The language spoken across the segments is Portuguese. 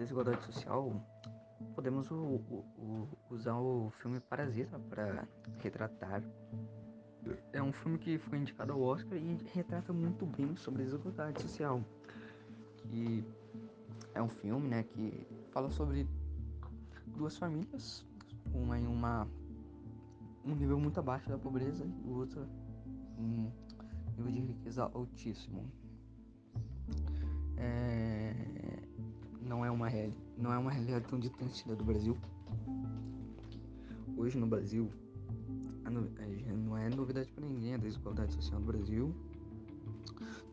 desigualdade social, podemos o, o, usar o filme Parasita para retratar. É um filme que foi indicado ao Oscar e retrata muito bem sobre desigualdade social. Que é um filme, né, que fala sobre duas famílias, uma em uma um nível muito abaixo da pobreza e outra um nível de riqueza altíssimo. É, não é uma real, não é uma realidade tão distante do Brasil. Hoje no Brasil não é novidade para ninguém a desigualdade social no Brasil.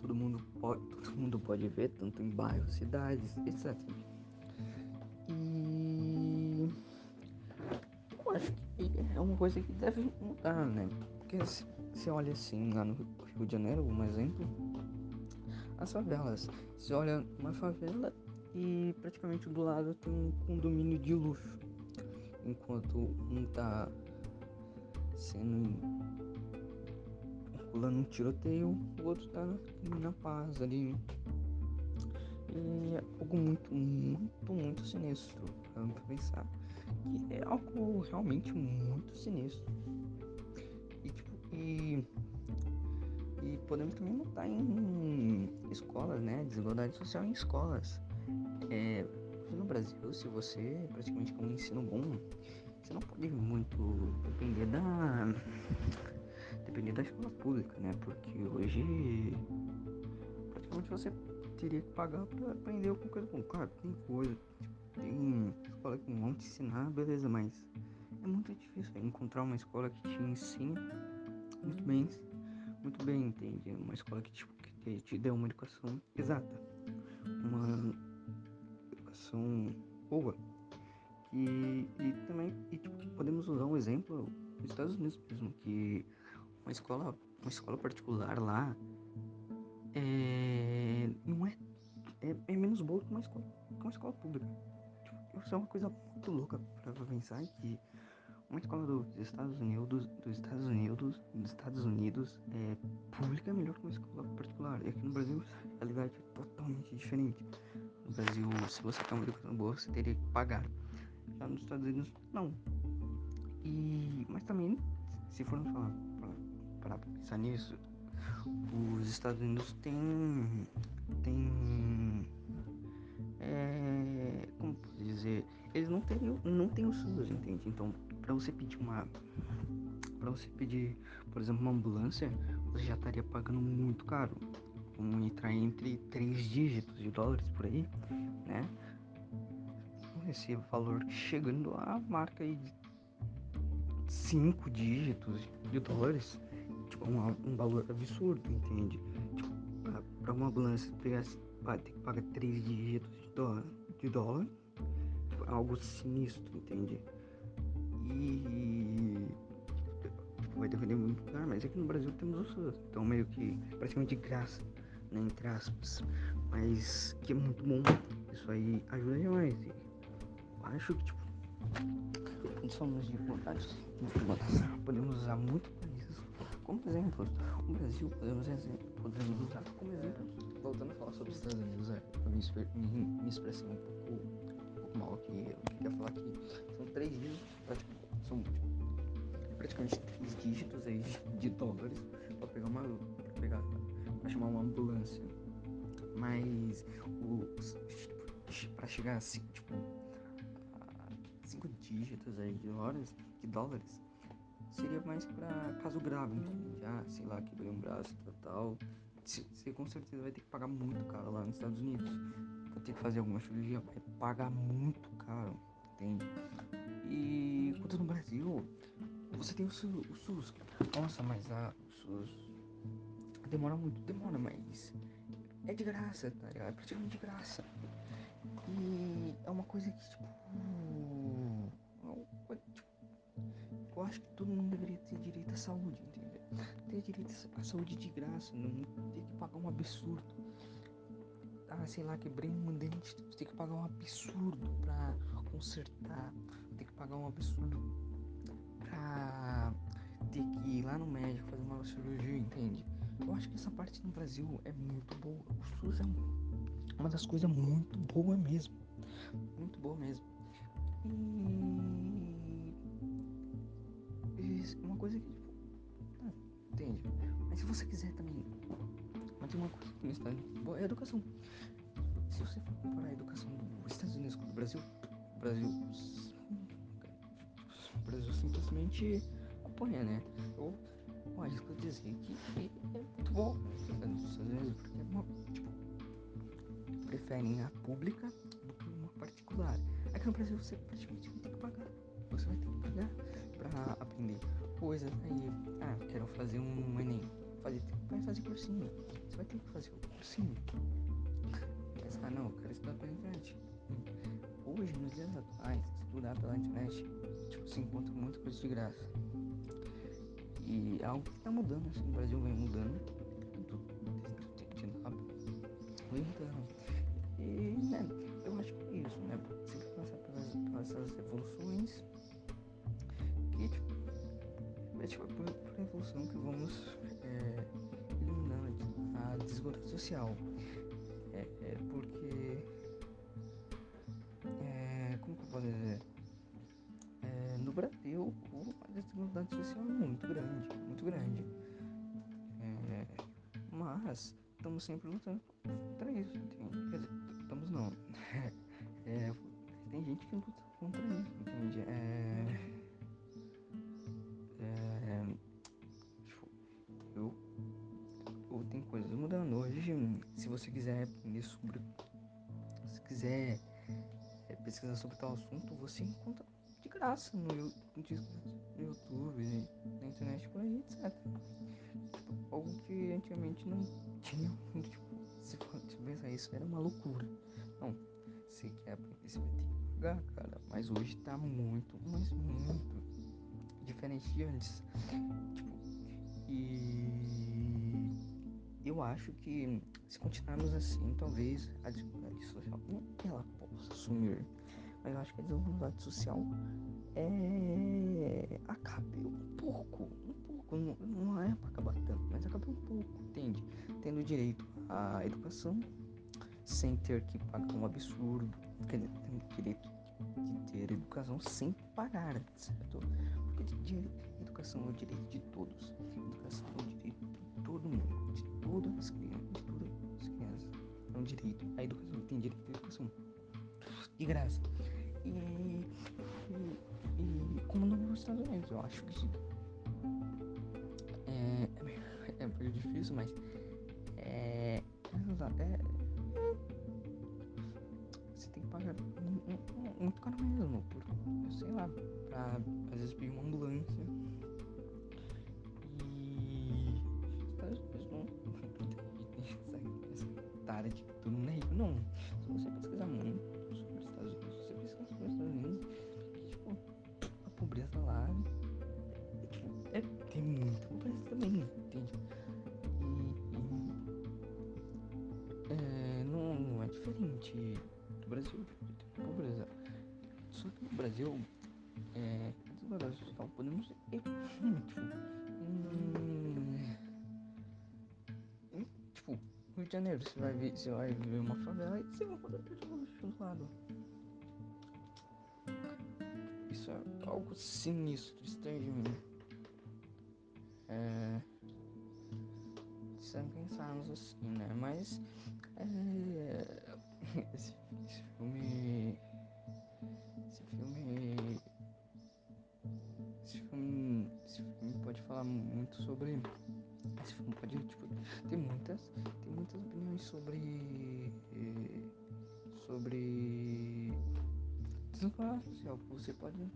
Todo mundo pode, todo mundo pode ver, tanto em bairros, cidades, etc. E eu acho que é uma coisa que deve mudar, né? Porque se você olha assim lá no Rio de Janeiro, um exemplo, as favelas. Você olha uma favela e praticamente do lado tem um condomínio de luxo. Enquanto um tá sendo rolando um tiroteio, o outro tá na, na paz ali. E é algo muito, muito, muito sinistro pra pensar. Que é algo realmente muito sinistro. E tipo, e e podemos também notar em escolas, né? Desigualdade social em escolas. É, no Brasil, se você praticamente com um ensino bom, você não pode muito depender da depender da escola pública, né? Porque hoje praticamente você teria que pagar para aprender alguma coisa bom. Claro, tem coisa, tem escola que vão te ensinar, beleza, mas é muito difícil encontrar uma escola que te ensine muito bem muito bem, entende? Uma escola que, tipo, que te dê uma educação exata, uma educação boa. Que, e também e, tipo, podemos usar um exemplo nos Estados Unidos mesmo, que uma escola, uma escola particular lá é, não é, é, é menos boa que uma escola, que uma escola pública. Tipo, isso é uma coisa muito louca para pensar que uma escola dos Estados Unidos, dos Estados Unidos, dos Estados Unidos é pública melhor que uma escola particular. E aqui no Brasil a realidade é totalmente diferente. No Brasil, se você quer uma educação boa, você teria que pagar. Já nos Estados Unidos, não. E, mas também, se formos falar para pensar nisso, os Estados Unidos têm, têm é, como posso dizer, eles não têm, não têm o SUS, entende? Então para você pedir uma para você pedir, por exemplo, uma ambulância, você já estaria pagando muito caro. Vamos entrar entre três dígitos de dólares por aí, né? Esse valor chegando à marca aí de cinco dígitos de dólares, tipo, um, um valor absurdo, entende? Tipo, para uma ambulância pegar, ter que pagar três dígitos de dólar, de dólar tipo, algo sinistro, entende? E tipo, vai depender muito do lugar, mas aqui no Brasil temos o SUS, então meio que praticamente de graça, né, entre aspas, mas que é muito bom, isso aí ajuda demais. E acho que tipo, quando falamos de podemos usar muito países como exemplos. O Brasil podemos, podemos usar como exemplo. Voltando a falar sobre os Estados Unidos, é, eu me, me, me expressei um pouco, um pouco mal aqui. Eu queria falar que são três dígitos, praticamente são praticamente três dígitos aí de dólares para pegar uma pra pegar para chamar uma ambulância mas para chegar assim tipo a cinco dígitos aí de dólares de dólares seria mais para caso grave entende? ah sei lá quebrei um braço tal você com certeza vai ter que pagar muito caro lá nos Estados Unidos vai ter que fazer alguma cirurgia vai pagar muito caro entende e quanto no Brasil, você tem o SUS. O SUS. Nossa, mas a, o SUS demora muito, demora, mas é de graça, tá ligado? É praticamente de graça. E é uma coisa que, tipo. tipo eu acho que todo mundo deveria ter direito à saúde, entendeu? Ter direito à saúde de graça, não ter que pagar um absurdo. Ah, sei lá, quebrei um dente, você tem que pagar um absurdo pra consertar ter que pagar um absurdo pra ter que ir lá no médico fazer uma cirurgia, entende? Eu acho que essa parte no Brasil é muito boa. O SUS é uma das coisas muito boas mesmo. muito boa mesmo. E, uma coisa que tipo, ah, entende? Mas se você quiser também, mas tem uma coisa que Estados Unidos, é a educação. Se você for comparar a educação dos Estados Unidos com o Brasil, o Brasil, o Brasil simplesmente apanha, né? Eu, eu arrisco dizer que é muito bom nos Estados Unidos, porque é uma, tipo, preferem a pública do que uma particular. Aqui no Brasil você praticamente vai ter que pagar. Você vai ter que pagar pra aprender coisas aí. Ah, quero fazer um Enem. Fazer, vai fazer cursinho. Você vai ter que fazer o cursinho. Pensar, não, eu quero estudar pela internet. Hoje, nos dias atuais, estudar pela internet, tipo, se encontra muita coisa de graça. E é algo que tá mudando, assim, o Brasil vem mudando. Vem mudando. E, né, eu acho que é isso, né? Você passar pelas, pelas evoluções que, tipo, é tipo por, por evolução que vamos é, eliminando a desigualdade social. É, é porque, é, como que eu posso dizer? Desigualdade social é muito grande, muito grande. É, mas estamos sempre lutando contra isso? Quer dizer, estamos não. É, tem gente que luta contra isso, entende? É, é, tipo, eu, eu tenho coisas mudando hoje. Se você quiser aprender sobre. Se quiser é, pesquisar sobre tal assunto, você encontra graça no, YouTube, na internet, por aí, etc. Tipo, algo que antigamente não tinha. Tipo, se for pensar isso, era uma loucura. Não, você quer aprender, você vai ter que pagar, cara. Mas hoje tá muito, mas muito diferente de antes. Tipo, e eu acho que se continuarmos assim, talvez a desigualdade social não ela possa sumir. Mas eu acho que a desigualdade social é acabe um pouco, um pouco, não, não é para acabar tanto, mas acabe um pouco, entende? Tendo direito à educação, sem ter que pagar um absurdo, tendo direito de ter educação sem pagar, certo? Porque de, educação é o direito de todos, educação é o direito de todo mundo, de todas as crianças, de todas as crianças. É um direito, a educação tem direito à educação de graça. E, e, e como nos Estados Unidos, eu acho que é, é, é meio difícil, mas é, é, você tem que pagar muito caro mesmo, por, sei lá, pra às vezes pedir uma ambulância. E Estados Unidos não tem essa tarefa de tudo mundo é rico, não. Se você tem muita pobreza também, entende? E, e é, não, não é diferente do Brasil, pobreza. Só que no Brasil, é, social podemos é muito. Hum, hum, tipo, no Rio de Janeiro, você vai ver, você vai ver uma favela e você vai pessoas do lado. Isso é algo sinistro, estranho de mim. É. Sem pensarmos assim, né? Mas. É, esse, esse filme. Esse filme. Esse filme. Esse filme pode falar muito sobre. Esse filme pode, tipo, tem muitas. Tem muitas opiniões sobre. Sobre. Desigualdade social. Você pode.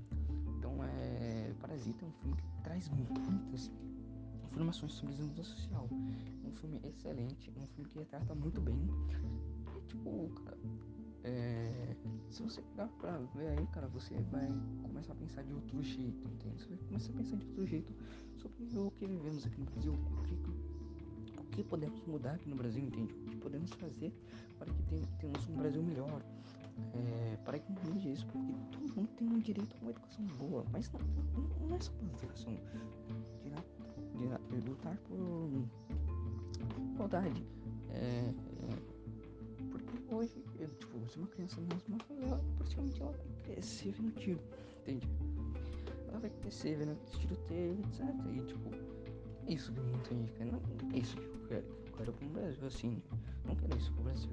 Então é. Parasita é um filme que traz muitas informações sobre desigualdade social. Um filme excelente, um filme que retrata muito bem. E tipo, cara, é, se você pegar pra ver aí, cara, você vai começar a pensar de outro jeito, entende? Você vai começar a pensar de outro jeito sobre o que vivemos aqui no Brasil, o que, o que podemos mudar aqui no Brasil, entende? O que podemos fazer para que tenhamos um Brasil melhor. É, para que mude isso, porque todo mundo tem um direito a uma educação boa, mas não, não, não é só uma educação de, lutar por igualdade. É, é, porque hoje, eu, tipo, é uma criança nossa, mas ela praticamente ela vai crescer vendo tiro, entende? Ela vai crescer vendo teve, etc. E tipo, é isso que eu não. Não, não é isso que eu quero. Eu quero pro Brasil assim. Não quero isso pro Brasil.